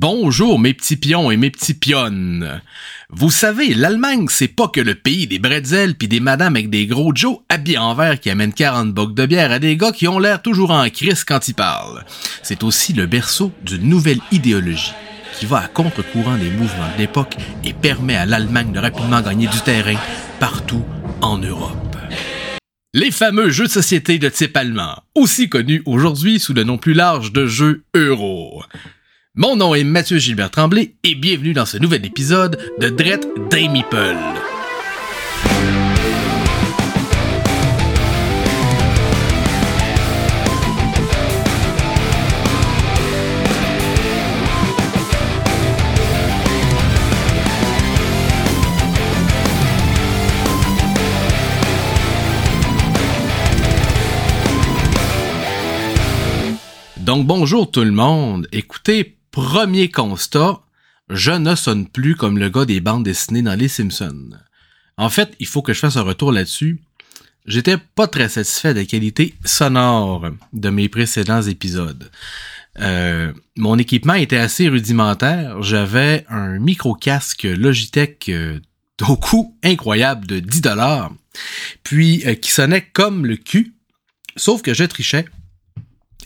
Bonjour mes petits pions et mes petits pionnes. Vous savez, l'Allemagne, c'est pas que le pays des bretzels pis des madames avec des gros Joe habillés en verre qui amènent 40 bocs de bière à des gars qui ont l'air toujours en crise quand ils parlent. C'est aussi le berceau d'une nouvelle idéologie qui va à contre-courant des mouvements de l'époque et permet à l'Allemagne de rapidement gagner du terrain partout en Europe. Les fameux jeux de société de type allemand, aussi connus aujourd'hui sous le nom plus large de jeux euro. Mon nom est Mathieu Gilbert Tremblay et bienvenue dans ce nouvel épisode de Drette Meeple. Donc bonjour tout le monde. Écoutez, Premier constat, je ne sonne plus comme le gars des bandes dessinées dans Les Simpsons. En fait, il faut que je fasse un retour là-dessus. J'étais pas très satisfait de la qualité sonore de mes précédents épisodes. Euh, mon équipement était assez rudimentaire. J'avais un micro-casque Logitech euh, au coût incroyable de 10 dollars, puis euh, qui sonnait comme le cul, sauf que je trichais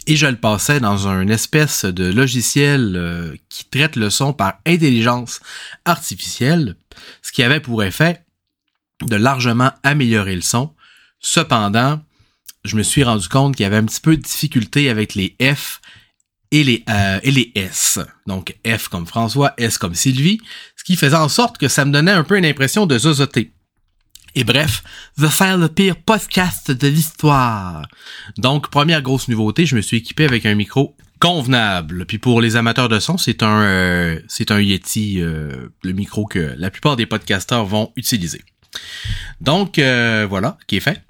et je le passais dans un espèce de logiciel euh, qui traite le son par intelligence artificielle, ce qui avait pour effet de largement améliorer le son. Cependant, je me suis rendu compte qu'il y avait un petit peu de difficulté avec les F et les, euh, S. Donc F comme François, S comme Sylvie, ce qui faisait en sorte que ça me donnait un peu une impression de zozoter. Et bref, va faire le pire podcast de l'histoire. Donc, première grosse nouveauté, je me suis équipé avec un micro convenable. Puis pour les amateurs de son, c'est un euh, c'est un Yeti, euh, le micro que la plupart des podcasteurs vont utiliser. Donc euh, voilà, qui est fait.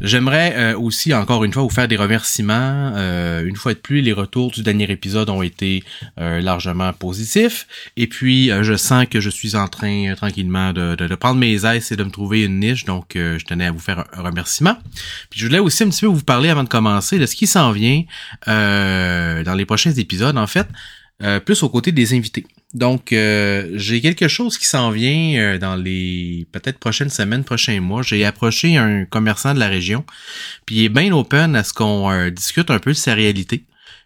J'aimerais euh, aussi, encore une fois, vous faire des remerciements. Euh, une fois de plus, les retours du dernier épisode ont été euh, largement positifs. Et puis, je sens que je suis en train tranquillement de, de, prendre mes aises et de me trouver une niche. Donc, je tenais à vous faire un, remerciement. Puis, je voulais aussi un petit peu vous parler avant de commencer de ce qui s'en vient dans les prochains épisodes, en fait, plus aux côtés des invités. Donc, euh, j'ai quelque chose qui s'en vient euh, dans les peut-être prochaines semaines, prochains mois. J'ai approché un commerçant de la région, puis il est bien open à ce qu'on euh, discute un peu de sa réalité.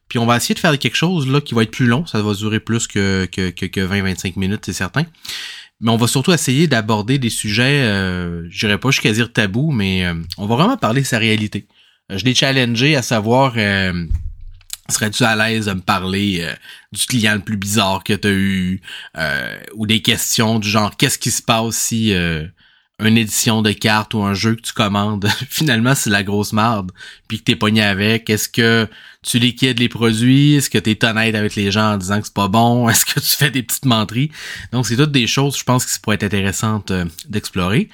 Puis on va essayer de faire quelque chose là qui va être plus long, ça va durer plus que, que, que, que 20-25 minutes, c'est certain. Mais on va surtout essayer d'aborder des sujets, euh, je dirais pas jusqu'à dire tabou, mais on va vraiment parler de sa réalité. Je l'ai challengé à savoir Serais-tu à l'aise de me parler euh, du client le plus bizarre que tu as eu euh, ou des questions du genre qu'est-ce qui se passe si euh, une édition de carte ou un jeu que tu commandes finalement c'est la grosse marde puis que t'es pogné avec. Est-ce que tu liquides les produits? Est-ce que t'es honnête avec les gens en disant que c'est pas bon? Est-ce que tu fais des petites menteries? Donc c'est toutes des choses je pense qui pourraient être intéressantes d'explorer.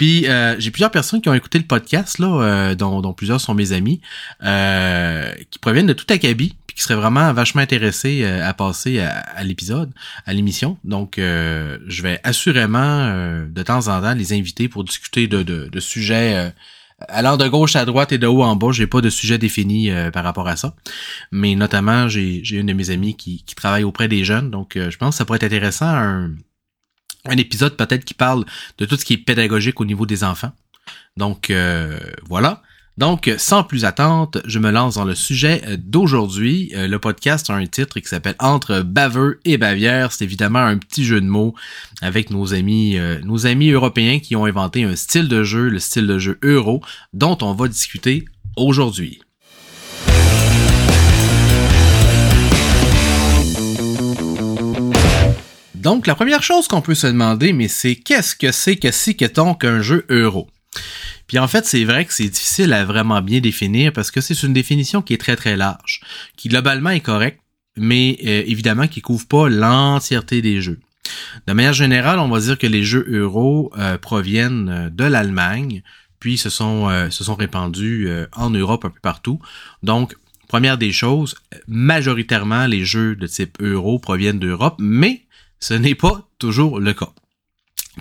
Puis euh, j'ai plusieurs personnes qui ont écouté le podcast, là, euh, dont, plusieurs sont mes amis, euh, qui proviennent de tout Akabi, puis qui seraient vraiment vachement intéressés à passer à, l'épisode, à l'émission. Donc je vais assurément de temps en temps les inviter pour discuter de, de, sujets allant de gauche à droite et de haut en bas, j'ai pas de sujet défini par rapport à ça. Mais notamment, j'ai, une de mes amies qui, qui travaille auprès des jeunes, donc je pense que ça pourrait être intéressant un, un épisode peut-être qui parle de tout ce qui est pédagogique au niveau des enfants. Donc euh, voilà. Donc, sans plus attente, je me lance dans le sujet d'aujourd'hui. Euh, le podcast a un titre qui s'appelle Entre baveux et bavière. C'est évidemment un petit jeu de mots avec nos amis, euh, nos amis européens qui ont inventé un style de jeu, le style de jeu euro, dont on va discuter aujourd'hui. Donc, la première chose qu'on peut se demander, mais c'est qu'est-ce que c'est que si que donc un jeu euro? Puis en fait, c'est vrai que c'est difficile à vraiment bien définir parce que c'est une définition qui est très très large, qui globalement est correcte, mais euh, évidemment qui couvre pas l'entièreté des jeux. De manière générale, on va dire que les jeux euro euh, proviennent euh, de l'Allemagne, puis se sont, se sont répandus en Europe un peu partout. Donc, première des choses, majoritairement les jeux de type euro proviennent d'Europe, mais ce n'est pas toujours le cas.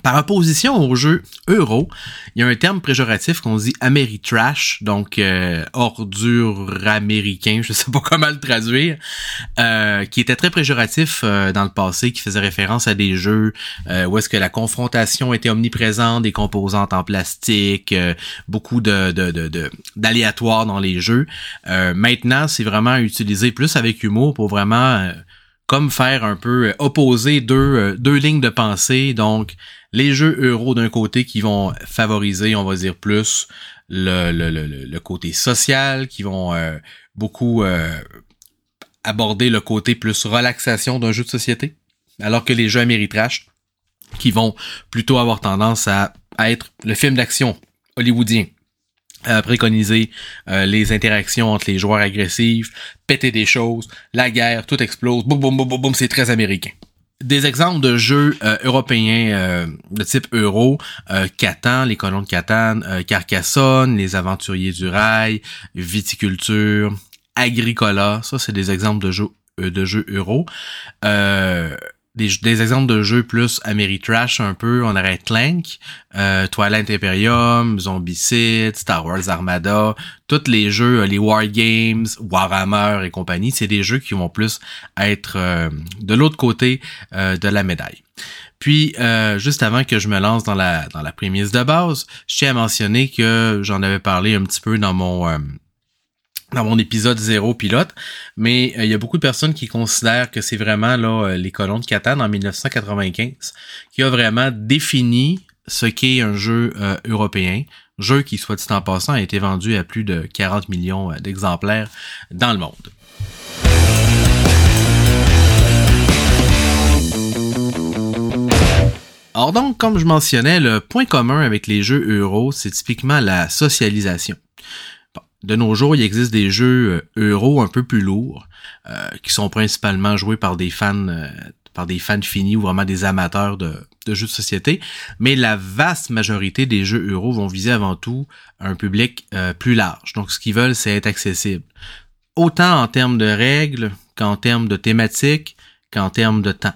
Par opposition aux jeux euro, il y a un terme péjoratif qu'on dit Ameritrash, donc euh, ordure américain, je sais pas comment le traduire, euh, qui était très péjoratif euh, dans le passé, qui faisait référence à des jeux euh, où est-ce que la confrontation était omniprésente, des composantes en plastique, beaucoup de, de, d'aléatoires dans les jeux. maintenant, c'est vraiment utilisé plus avec humour pour vraiment comme faire un peu opposer deux, deux lignes de pensée, donc les jeux euros d'un côté qui vont favoriser, on va dire plus le, le, le, le côté social, qui vont euh, beaucoup euh, aborder le côté plus relaxation d'un jeu de société, alors que les jeux Ameritrash qui vont plutôt avoir tendance à, être le film d'action hollywoodien. À préconiser euh, les interactions entre les joueurs agressifs, péter des choses, la guerre, tout explose, boum boum boum boum, boum c'est très américain. Des exemples de jeux euh, européens euh, de type euro, euh, Catan, les colons de Catan, euh, Carcassonne, les aventuriers du rail, viticulture, Agricola, ça c'est des exemples de jeux de jeux euro des, exemples de jeux plus Ameritrash un peu, on aurait Clank, euh, Twilight Imperium, Zombicide, Star Wars Armada, tous les jeux, euh, les War Games, Warhammer et compagnie, c'est des jeux qui vont plus être euh, de l'autre côté euh, de la médaille. Puis, juste avant que je me lance dans la, dans la prémisse de base, je tiens à mentionner que j'en avais parlé un petit peu dans mon dans mon épisode zéro pilote, mais euh, il y a beaucoup de personnes qui considèrent que c'est vraiment là euh, les colons de Catan en 1995 qui a vraiment défini ce qu'est un jeu euh, européen, jeu qui, soit dit en passant, a été vendu à plus de 40 millions d'exemplaires dans le monde. Or donc, comme je mentionnais, le point commun avec les jeux euro, c'est typiquement la socialisation de nos jours, il existe des jeux euh, euro un peu plus lourds, euh, qui sont principalement joués par des fans, euh, par des fans finis ou vraiment des amateurs de, jeux de société. Mais la vaste majorité des jeux euro vont viser avant tout un public plus large. Donc, ce qu'ils veulent, c'est être accessible. Autant en termes de règles qu'en termes de thématiques, qu'en termes de temps.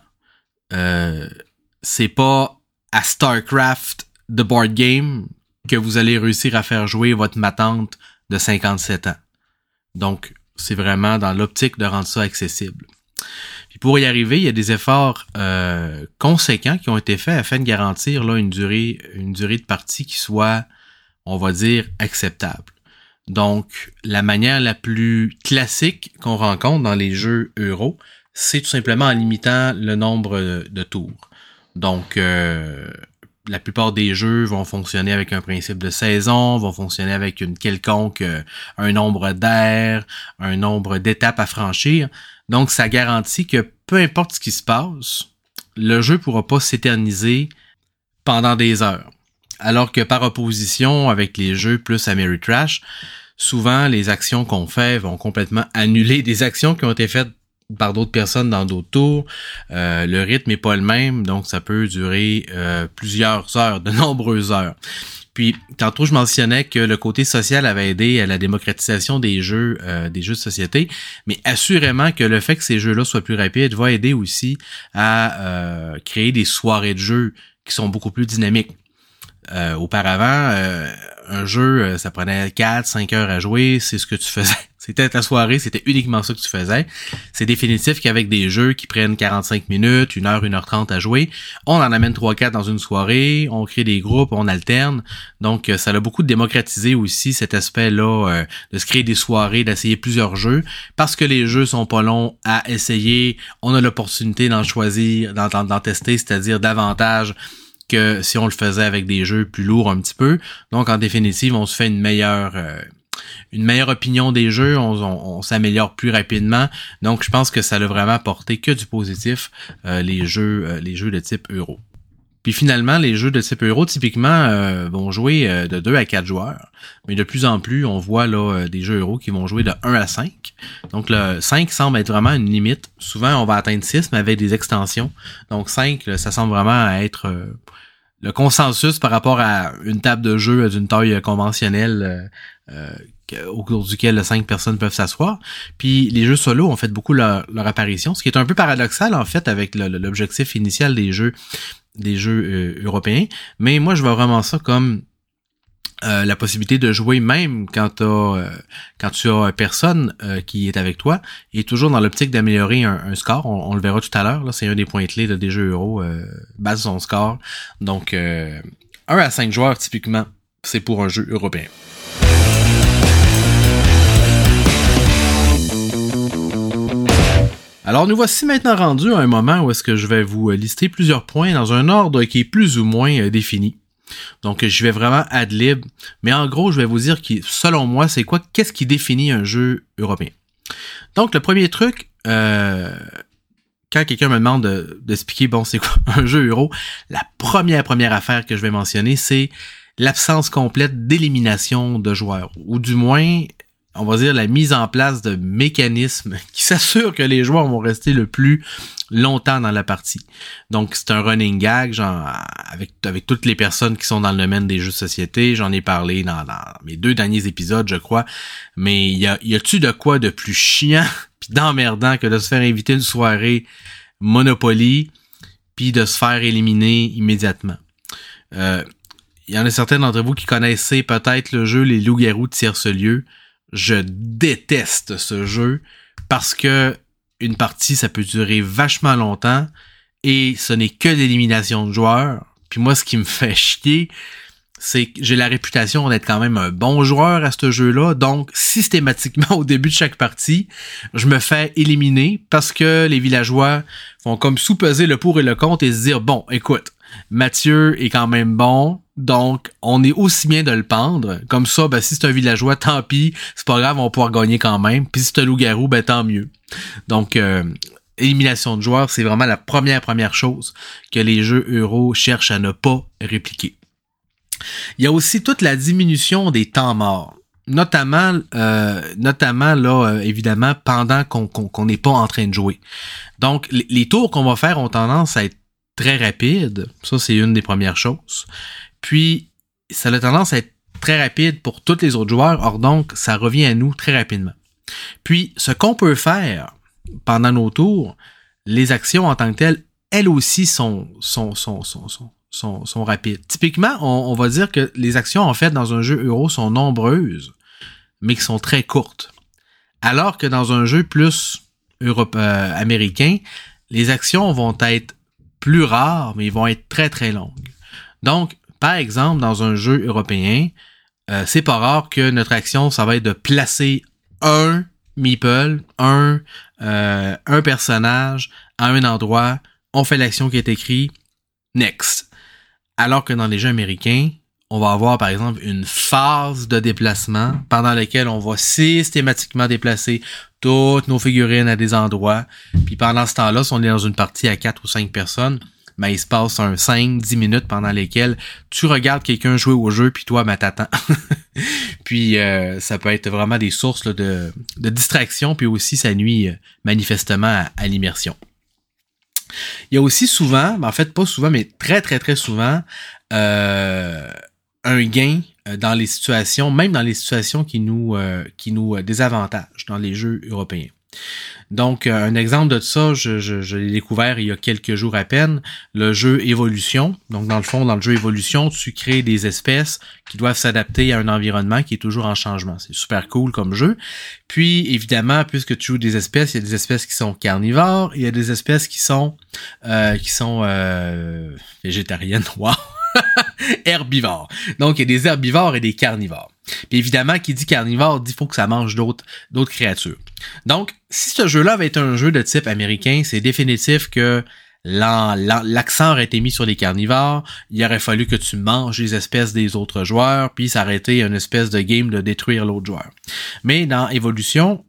c'est pas à StarCraft The Board Game que vous allez réussir à faire jouer votre matante de 57 ans. Donc, c'est vraiment dans l'optique de rendre ça accessible. Puis pour y arriver, il y a des efforts euh, conséquents qui ont été faits afin de garantir là, une, durée, une durée de partie qui soit, on va dire, acceptable. Donc, la manière la plus classique qu'on rencontre dans les jeux euro, c'est tout simplement en limitant le nombre de tours. Donc, euh, la plupart des jeux vont fonctionner avec un principe de saison, vont fonctionner avec une quelconque euh, un nombre d'air, un nombre d'étapes à franchir. Donc ça garantit que peu importe ce qui se passe, le jeu pourra pas s'éterniser pendant des heures. Alors que par opposition avec les jeux plus Ameritrash, souvent les actions qu'on fait vont complètement annuler des actions qui ont été faites par d'autres personnes dans d'autres tours. Euh, le rythme est pas le même, donc ça peut durer euh, plusieurs heures, de nombreuses heures. Puis tantôt je mentionnais que le côté social avait aidé à la démocratisation des jeux, euh, des jeux de société, mais assurément que le fait que ces jeux-là soient plus rapides va aider aussi à créer des soirées de jeux qui sont beaucoup plus dynamiques. auparavant, un jeu, ça prenait 4, 5 heures à jouer, c'est ce que tu faisais c'était ta soirée, c'était uniquement ça que tu faisais. C'est définitif qu'avec des jeux qui prennent 45 minutes, 1 heure, 1 heure 30 à jouer, on en amène 3-4 dans une soirée, on crée des groupes, on alterne. Donc, euh, ça a beaucoup démocratisé aussi cet aspect-là euh, de se créer des soirées, d'essayer plusieurs jeux. Parce que les jeux sont pas longs à essayer, on a l'opportunité d'en choisir, d'en tester, c'est-à-dire davantage que si on le faisait avec des jeux plus lourds un petit peu. Donc, en définitive, on se fait une meilleure... Euh, une meilleure opinion des jeux, on, s'améliore plus rapidement. Donc, je pense que ça a vraiment apporté que du positif euh, les jeux, euh, les jeux de type euro. Puis finalement, les jeux de type euro, typiquement, euh, vont jouer de 2 à 4 joueurs. Mais de plus en plus, on voit là des jeux euro qui vont jouer de 1 à 5. Donc le 5 semble être vraiment une limite. Souvent, on va atteindre 6, mais avec des extensions. Donc 5, ça semble vraiment être le consensus par rapport à une table de jeu d'une taille conventionnelle euh, au cours duquel cinq personnes peuvent s'asseoir. Puis les jeux solo ont fait beaucoup leur, apparition, ce qui est un peu paradoxal en fait avec l'objectif initial des jeux des jeux européens, mais moi je vois vraiment ça comme euh, la possibilité de jouer même quand, euh, tu as personne euh, qui est avec toi et toujours dans l'optique d'améliorer un, score. On, le verra tout à l'heure. C'est un des points clés de des jeux euro, base son score. Donc 1 à 5 joueurs typiquement, c'est pour un jeu européen. Alors nous voici maintenant rendus à un moment où est-ce que je vais vous lister plusieurs points dans un ordre qui est plus ou moins défini. Donc, je vais vraiment ad lib. Mais en gros, je vais vous dire que, selon moi, c'est quoi, qu'est-ce qui définit un jeu européen. Donc, le premier truc, euh, quand quelqu'un me demande d'expliquer, bon, c'est quoi un jeu euro, la première, première affaire que je vais mentionner, c'est l'absence complète d'élimination de joueurs. Ou du moins, on va dire, la mise en place de mécanismes qui s'assurent que les joueurs vont rester le plus longtemps dans la partie. Donc, c'est un running gag, genre, avec, toutes les personnes qui sont dans le domaine des jeux de société. J'en ai parlé dans, mes deux derniers épisodes, je crois. Mais y a, y a-tu de quoi de plus chiant puis d'emmerdant que de se faire inviter une soirée Monopoly puis de se faire éliminer immédiatement? Euh, il y en a certains d'entre vous qui connaissaient peut-être le jeu Les Loups-Garous de Tierce-Lieu je déteste ce jeu parce que une partie, ça peut durer vachement longtemps et ce n'est que l'élimination de joueurs. Puis moi, ce qui me fait chier, c'est que j'ai la réputation d'être quand même un bon joueur à ce jeu-là. Donc, systématiquement, au début de chaque partie, je me fais éliminer parce que les villageois font comme sous-peser le pour et le contre et se dire, bon, écoute, Mathieu est quand même bon, donc on est aussi bien de le pendre. Comme ça, ben, si c'est un villageois, tant pis, c'est pas grave, on va pouvoir gagner quand même. Puis si c'est un loup-garou, ben tant mieux. Donc, euh, élimination de joueurs, c'est vraiment la première, première chose que les jeux euro cherchent à ne pas répliquer. Il y a aussi toute la diminution des temps morts notamment euh, notamment là euh, évidemment pendant qu'on n'est pas en train de jouer. Donc les tours qu'on va faire ont tendance à être très rapide. Ça, c'est une des premières choses. Puis, ça a tendance à être très rapide pour tous les autres joueurs. Or, donc, ça revient à nous très rapidement. Puis, ce qu'on peut faire pendant nos tours, les actions en tant que telles, elles aussi sont, sont, sont, sont, sont, sont, rapides. Typiquement, on, va dire que les actions, en fait, dans un jeu euro sont nombreuses, mais qui sont très courtes. Alors que dans un jeu plus Europe, euh, américain, les actions vont être plus rares, mais ils vont être très très longues. Donc, par exemple, dans un jeu européen, euh, c'est pas rare que notre action, ça va être de placer un meeple, un, euh, un personnage à un endroit, on fait l'action qui est écrite, next. Alors que dans les jeux américains, on va avoir par exemple une phase de déplacement pendant laquelle on va systématiquement déplacer toutes nos figurines à des endroits. Puis pendant ce temps-là, si on est dans une partie à quatre ou cinq personnes, ben, il se passe un 5-10 minutes pendant lesquelles tu regardes quelqu'un jouer au jeu, puis toi, ben, t'attends. puis euh, ça peut être vraiment des sources de, distraction, puis aussi ça nuit euh, manifestement à, l'immersion. Il y a aussi souvent, ben, en fait pas souvent, mais très très très souvent, euh, un gain euh, dans les situations, même dans les situations qui nous, euh, qui nous euh, désavantagent dans les jeux européens. Donc, un exemple de ça, je, je, l'ai découvert il y a quelques jours à peine, le jeu Évolution. Donc, dans le fond, dans le jeu Évolution, tu crées des espèces qui doivent s'adapter à un environnement qui est toujours en changement. C'est super cool comme jeu. Puis, évidemment, puisque tu joues des espèces, il y a des espèces qui sont carnivores, il y a des espèces qui sont qui sont végétariennes. Wow! herbivores. Donc, il y a des herbivores et des carnivores. Puis évidemment, qui dit carnivore dit faut que ça mange d'autres, créatures. Donc, si ce jeu-là avait été un jeu de type américain, c'est définitif que l'accent aurait été mis sur les carnivores, il aurait fallu que tu manges les espèces des autres joueurs, puis été une espèce de game de détruire l'autre joueur. Mais dans Evolution,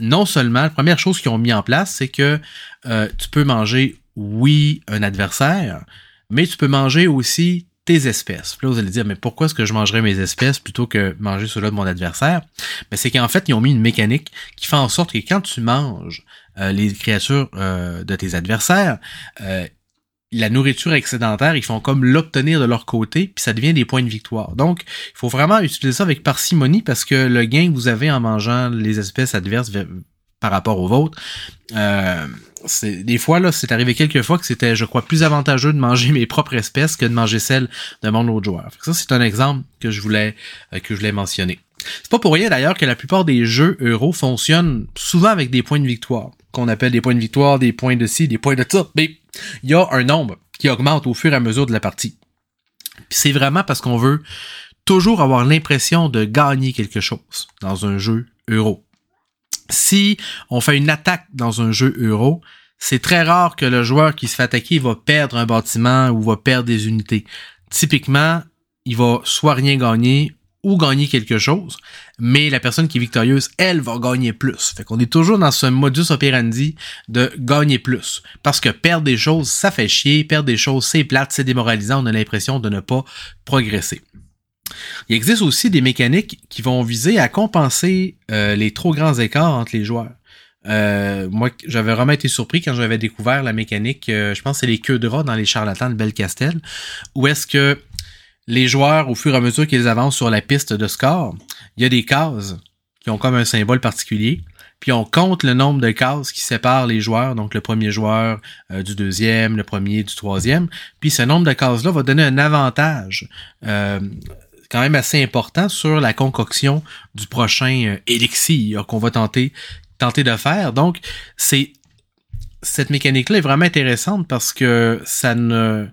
non seulement, la première chose qu'ils ont mis en place, c'est que euh, tu peux manger, oui, un adversaire, mais tu peux manger aussi tes espèces. Là, vous allez dire, mais pourquoi est-ce que je mangerais mes espèces plutôt que manger ceux-là de mon adversaire? Mais c'est qu'en fait, ils ont mis une mécanique qui fait en sorte que quand tu manges euh, les créatures euh, de tes adversaires, euh, la nourriture excédentaire, ils font comme l'obtenir de leur côté, puis ça devient des points de victoire. Donc, il faut vraiment utiliser ça avec parcimonie parce que le gain que vous avez en mangeant les espèces adverses par rapport aux vôtres, c'est des fois là, c'est arrivé quelques fois que c'était, je crois, plus avantageux de manger mes propres espèces que de manger celles de mon autre joueur. ça, c'est un exemple que je voulais euh, que je voulais mentionner. C'est pas pour rien d'ailleurs que la plupart des jeux euro fonctionnent souvent avec des points de victoire, qu'on appelle des points de victoire, des points de ci, des points de ça. Mais il y a un nombre qui augmente au fur et à mesure de la partie. C'est vraiment parce qu'on veut toujours avoir l'impression de gagner quelque chose dans un jeu euro. Si on fait une attaque dans un jeu euro, c'est très rare que le joueur qui se fait attaquer va perdre un bâtiment ou va perdre des unités. Typiquement, il va soit rien gagner ou gagner quelque chose, mais la personne qui est victorieuse, elle, va gagner plus. Fait qu'on est toujours dans ce modus operandi de gagner plus. Parce que perdre des choses, ça fait chier, perdre des choses, c'est plate, c'est démoralisant, on a l'impression de ne pas progresser. Il existe aussi des mécaniques qui vont viser à compenser euh, les trop grands écarts entre les joueurs. Euh, moi, j'avais vraiment été surpris quand j'avais découvert la mécanique, euh, je pense c'est les queues de rat dans les charlatans de Belcastel, où est-ce que les joueurs, au fur et à mesure qu'ils avancent sur la piste de score, il y a des cases qui ont comme un symbole particulier, puis on compte le nombre de cases qui séparent les joueurs, donc le premier joueur du deuxième, le premier du troisième, puis ce nombre de cases-là va donner un avantage quand même assez important sur la concoction du prochain euh, élixir qu'on va tenter, tenter de faire. Donc, c'est cette mécanique-là est vraiment intéressante parce que ça ne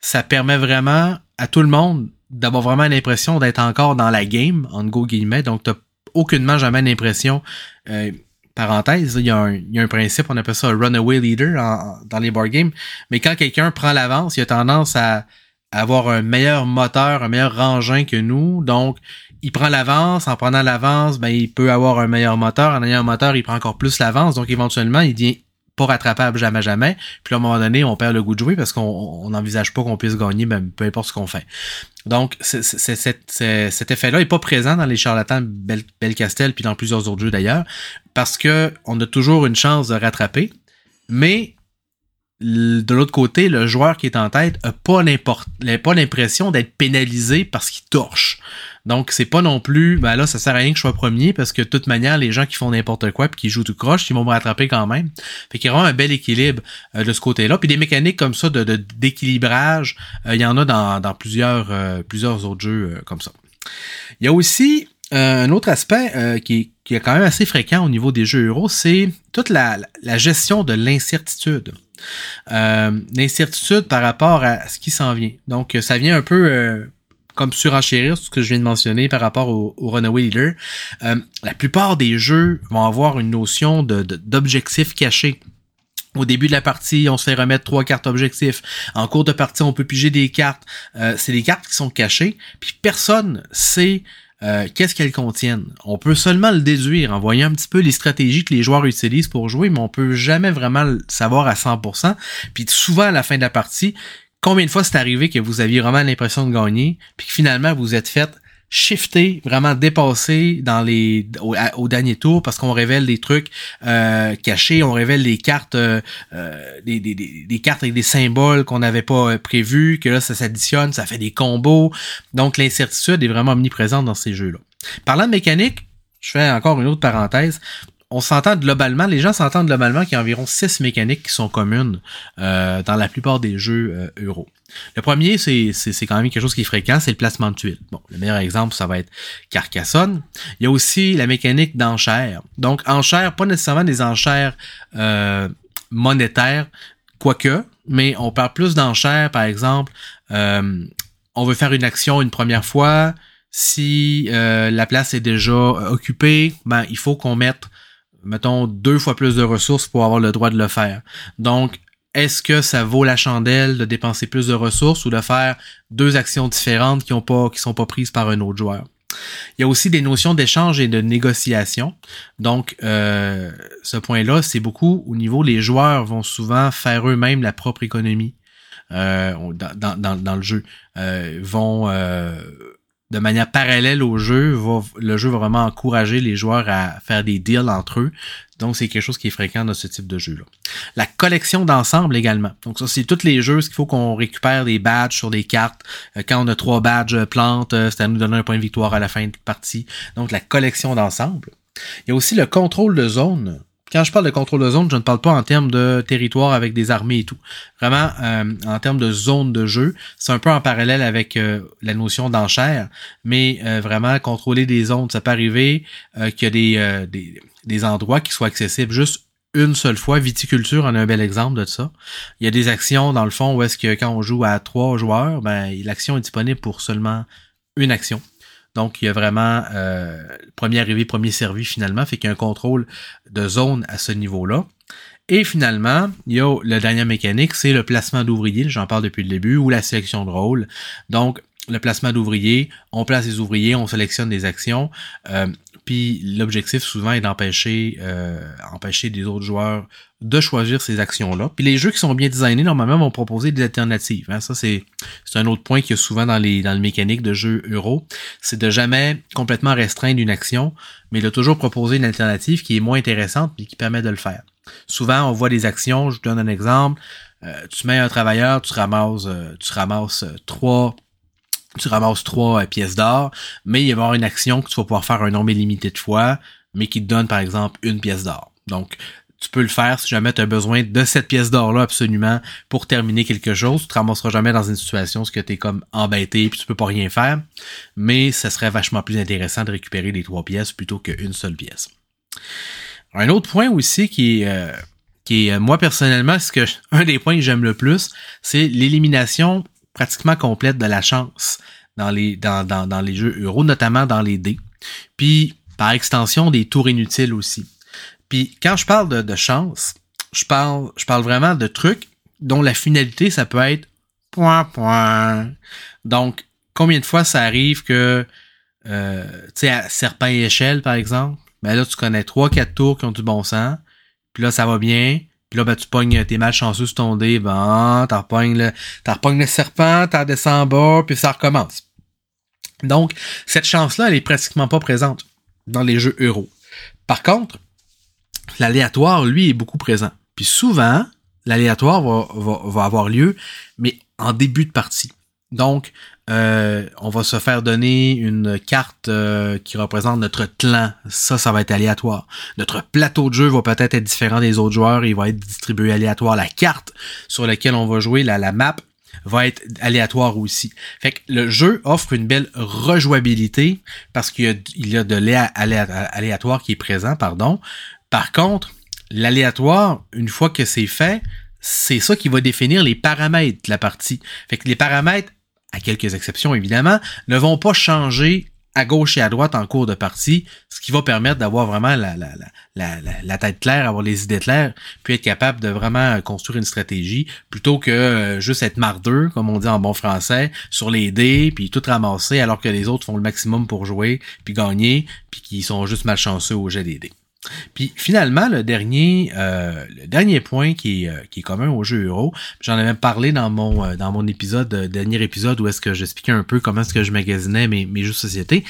ça permet vraiment à tout le monde d'avoir vraiment l'impression d'être encore dans la game, en go guillemets. Donc, t'as aucunement jamais l'impression. Euh, parenthèse, il y, a un, il y, a un, principe, on appelle ça un runaway leader dans les board games. Mais quand quelqu'un prend l'avance, il a tendance à avoir un meilleur moteur, un meilleur engin que nous. Donc, il prend l'avance. En prenant l'avance, ben, il peut avoir un meilleur moteur. En ayant un moteur, il prend encore plus l'avance. Donc, éventuellement, il devient pas rattrapable jamais jamais. Puis à un moment donné, on perd le goût de jouer parce qu'on n'envisage pas qu'on puisse gagner, même peu importe ce qu'on fait. Donc, cet effet-là est pas présent dans les charlatans Bel, Belcastel puis dans plusieurs autres jeux d'ailleurs, parce que on a toujours une chance de rattraper. Mais de l'autre côté, le joueur qui est en tête a pas l'impression d'être pénalisé parce qu'il torche. Donc, c'est pas non plus, ben là, ça sert à rien que je sois premier parce que de toute manière, les gens qui font n'importe quoi puis qui jouent tout croche, ils vont me rattraper quand même. Fait qu'il y a vraiment un bel équilibre euh, de ce côté-là. Puis des mécaniques comme ça de, d'équilibrage, euh, il y en a dans, plusieurs, euh, plusieurs autres jeux comme ça. Il y a aussi un autre aspect qui, qui, est quand même assez fréquent au niveau des jeux euros, c'est toute la gestion de l'incertitude. Euh, l'incertitude par rapport à ce qui s'en vient. Donc, ça vient un peu euh, comme surenchérir ce que je viens de mentionner par rapport au, Runaway Leader. Euh, la plupart des jeux vont avoir une notion d'objectif caché. Au début de la partie, on se fait remettre trois cartes objectifs. En cours de partie, on peut piger des cartes. c'est des cartes qui sont cachées. Puis personne sait euh, qu'est-ce qu'elles contiennent? On peut seulement le déduire en voyant un petit peu les stratégies que les joueurs utilisent pour jouer, mais on peut jamais vraiment le savoir à 100%. Puis souvent à la fin de la partie, combien de fois c'est arrivé que vous aviez vraiment l'impression de gagner, puis que finalement vous êtes fait shifter, vraiment dépasser dans les au, dernier tour parce qu'on révèle des trucs euh, cachés, on révèle des cartes euh, euh, des, des, des, cartes avec des symboles qu'on n'avait pas prévus, que là ça s'additionne, ça fait des combos. Donc l'incertitude est vraiment omniprésente dans ces jeux-là. Parlant de mécanique, je fais encore une autre parenthèse on s'entend globalement, les gens s'entendent globalement qu'il y a environ six mécaniques qui sont communes dans la plupart des jeux euh, euro. Le premier, c'est, quand même quelque chose qui est fréquent, c'est le placement de tuiles. Bon, le meilleur exemple, ça va être Carcassonne. Il y a aussi la mécanique d'enchères. Donc, enchères, pas nécessairement des enchères euh, monétaires, quoique, mais on parle plus d'enchères, par exemple, on veut faire une action une première fois, si la place est déjà occupée, ben il faut qu'on mette mettons, deux fois plus de ressources pour avoir le droit de le faire. Donc, est-ce que ça vaut la chandelle de dépenser plus de ressources ou de faire deux actions différentes qui ont pas, qui sont pas prises par un autre joueur? Il y a aussi des notions d'échange et de négociation. Donc, euh, ce point-là, c'est beaucoup au niveau, les joueurs vont souvent faire eux-mêmes la propre économie euh, dans, le jeu. Euh, vont de manière parallèle au jeu, le jeu va vraiment encourager les joueurs à faire des deals entre eux. Donc, c'est quelque chose qui est fréquent dans ce type de jeu-là. La collection d'ensemble également. Donc, ça, c'est tous les jeux, ce qu'il faut qu'on récupère des badges sur des cartes. Euh, quand on a trois badges euh, plantes, euh, c'est à nous donner un point de victoire à la fin de partie. Donc, la collection d'ensemble. Il y a aussi le contrôle de zone quand je parle de contrôle de zone, je ne parle pas en termes de territoire avec des armées et tout. Vraiment, euh, en termes de zone de jeu, c'est un peu en parallèle avec euh, la notion d'enchère, mais euh, vraiment contrôler des zones, ça peut arriver qu'il y a des, des, endroits qui soient accessibles juste une seule fois. Viticulture en a un bel exemple de ça. Il y a des actions, dans le fond, où est-ce que quand on joue à trois joueurs, ben l'action est disponible pour seulement une action. Donc, il y a vraiment euh, premier arrivé, premier servi finalement, fait qu'il y a un contrôle de zone à ce niveau-là. Et finalement, il y a le dernier mécanique, c'est le placement d'ouvriers, j'en parle depuis le début, ou la sélection de rôle. Donc, le placement d'ouvriers, on place les ouvriers, on sélectionne des actions. Euh, puis l'objectif souvent est d'empêcher euh, empêcher des autres joueurs de choisir ces actions-là. Puis les jeux qui sont bien designés, normalement, vont proposer des alternatives. Hein. Ça, c'est, un autre point qu'il y a souvent dans les dans le mécanique de jeux euro. C'est de jamais complètement restreindre une action, mais de toujours proposer une alternative qui est moins intéressante et qui permet de le faire. Souvent, on voit des actions, je vous donne un exemple. Euh, tu mets un travailleur, tu ramasses, euh, tu ramasses trois tu ramasses trois euh, pièces d'or, mais il va y avoir une action que tu vas pouvoir faire un nombre illimité de fois, mais qui te donne par exemple une pièce d'or. Donc, tu peux le faire si jamais tu as besoin de cette pièce d'or-là absolument pour terminer quelque chose. Tu te ramasseras jamais dans une situation où tu es comme embêté puis tu peux pas rien faire. Mais ça serait vachement plus intéressant de récupérer les trois pièces plutôt qu'une seule pièce. Un autre point aussi qui est, euh, qui est euh, moi personnellement, ce que un des points que j'aime le plus, c'est l'élimination pratiquement complète de la chance dans les, dans, dans, dans les jeux euro, notamment dans les dés. Puis, par extension, des tours inutiles aussi. Puis, quand je parle de, de chance, je parle, je parle vraiment de trucs dont la finalité, ça peut être point, point. Donc, combien de fois ça arrive que, euh, tu sais, à serpent et échelle, par exemple, ben là, tu connais trois, quatre tours qui ont du bon sens, puis là, ça va bien, puis là, ben, tu pognes, t'es malchanceux sur ton dé, ben, t'en le, le serpent, t'en descends en bas, puis ça recommence. Donc, cette chance-là, elle est pratiquement pas présente dans les jeux euros. Par contre, l'aléatoire, lui, est beaucoup présent. Puis souvent, l'aléatoire va, avoir lieu, mais en début de partie. Donc, euh, on va se faire donner une carte euh, qui représente notre clan. Ça, ça va être aléatoire. Notre plateau de jeu va peut-être être différent des autres joueurs. Il va être distribué aléatoire. La carte sur laquelle on va jouer, la, la map, va être aléatoire aussi. Fait que le jeu offre une belle rejouabilité parce qu'il y a, y a de l'aléatoire qui est présent, pardon. Par contre, l'aléatoire, une fois que c'est fait, c'est ça qui va définir les paramètres de la partie. Fait que les paramètres à quelques exceptions évidemment, ne vont pas changer à gauche et à droite en cours de partie, ce qui va permettre d'avoir vraiment la, la, tête claire, avoir les idées claires, puis être capable de vraiment construire une stratégie, plutôt que euh, juste être mardeux, comme on dit en bon français, sur les dés, puis tout ramasser, alors que les autres font le maximum pour jouer, puis gagner, puis qui sont juste malchanceux au jet des dés. Puis finalement, le dernier, euh, le dernier point qui est, euh, qui est commun au jeu euro, j'en avais parlé dans mon euh, dans mon épisode, dernier épisode où est-ce que j'expliquais un peu comment est-ce que je magasinais mes, mes jeux de société.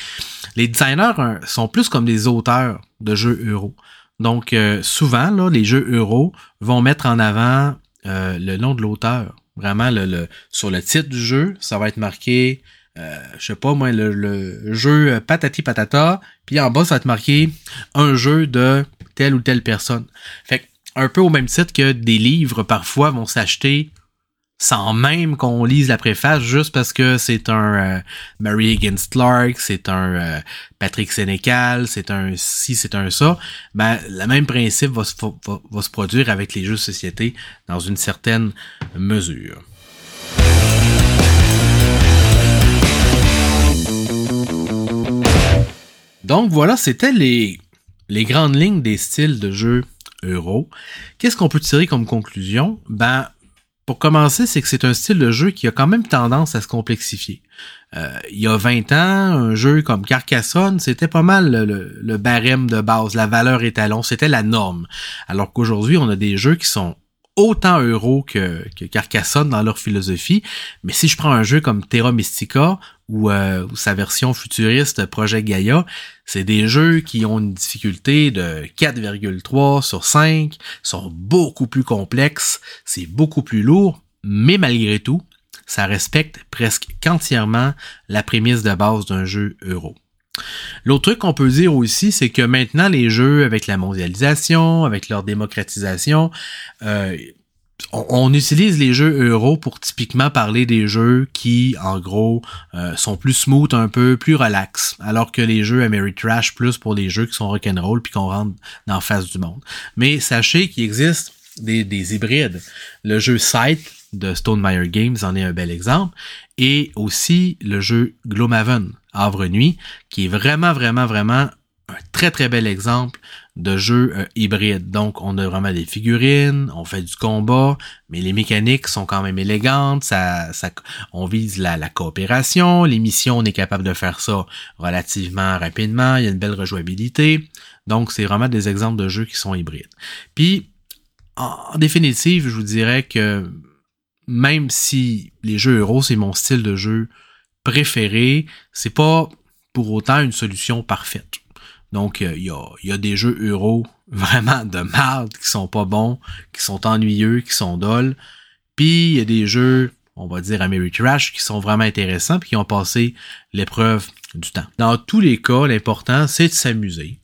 Les designers sont plus comme des auteurs de jeux euro. Donc souvent, là, les jeux euro vont mettre en avant le nom de l'auteur. Vraiment, le, le, sur le titre du jeu, ça va être marqué euh, je sais pas moi, le, jeu patati patata, puis en bas, ça va te marquer un jeu de telle ou telle personne. Fait un peu au même titre que des livres parfois vont s'acheter sans même qu'on lise la préface, juste parce que c'est un euh, Mary Higgins Clark, c'est un euh, Patrick Sénécal, c'est un si, c'est un ça, ben le même principe va se, va se produire avec les jeux de société dans une certaine mesure. Donc voilà, c'était les, les grandes lignes des styles de jeu euro. Qu'est-ce qu'on peut tirer comme conclusion? Ben, pour commencer, c'est que c'est un style de jeu qui a quand même tendance à se complexifier. Euh, il y a 20 ans, un jeu comme Carcassonne, c'était pas mal le, le, barème de base, la valeur étalon, c'était la norme. Alors qu'aujourd'hui, on a des jeux qui sont autant euro que, Carcassonne dans leur philosophie. Mais si je prends un jeu comme Terra Mystica ou, euh, sa version futuriste Project Gaia, c'est des jeux qui ont une difficulté de 4,3 sur 5, sont beaucoup plus complexes, c'est beaucoup plus lourd, mais malgré tout, ça respecte presque qu'entièrement la prémisse de base d'un jeu euro. L'autre truc qu'on peut dire aussi, c'est que maintenant les jeux, avec la mondialisation, avec leur démocratisation, euh, on, utilise les jeux euro pour typiquement parler des jeux qui, en gros, euh, sont plus smooth un peu, plus relax, alors que les jeux Ameritrash plus pour les jeux qui sont rock'n'roll puis qu'on rentre dans face du monde. Mais sachez qu'il existe des, des hybrides. Le jeu Sight de Stone Meyer Games en est un bel exemple, et aussi le jeu Gloomhaven, Havre Nuit, qui est vraiment, vraiment, vraiment un très très bel exemple de jeu euh, hybride. Donc, on a vraiment des figurines, on fait du combat, mais les mécaniques sont quand même élégantes. Ça, ça, on vise la, la coopération. Les missions, on est capable de faire ça relativement rapidement. Il y a une belle rejouabilité. Donc, c'est vraiment des exemples de jeux qui sont hybrides. Puis, en définitive, je vous dirais que même si les jeux euros, c'est mon style de jeu préféré, c'est pas pour autant une solution parfaite. Donc, il y, a, des jeux euros vraiment de merde qui sont pas bons, qui sont ennuyeux, qui sont dols. Puis, il y a des jeux, on va dire Ameritrash, qui sont vraiment intéressants puis qui ont passé l'épreuve du temps. Dans tous les cas, l'important, c'est de s'amuser.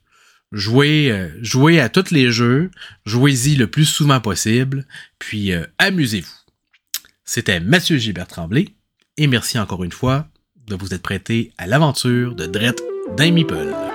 Jouez, euh, à tous les jeux, jouez-y le plus souvent possible, puis euh, amusez-vous. C'était Mathieu Gilbert Tremblay, et merci encore une fois de vous être prêté à l'aventure de Drette d'un Meeple.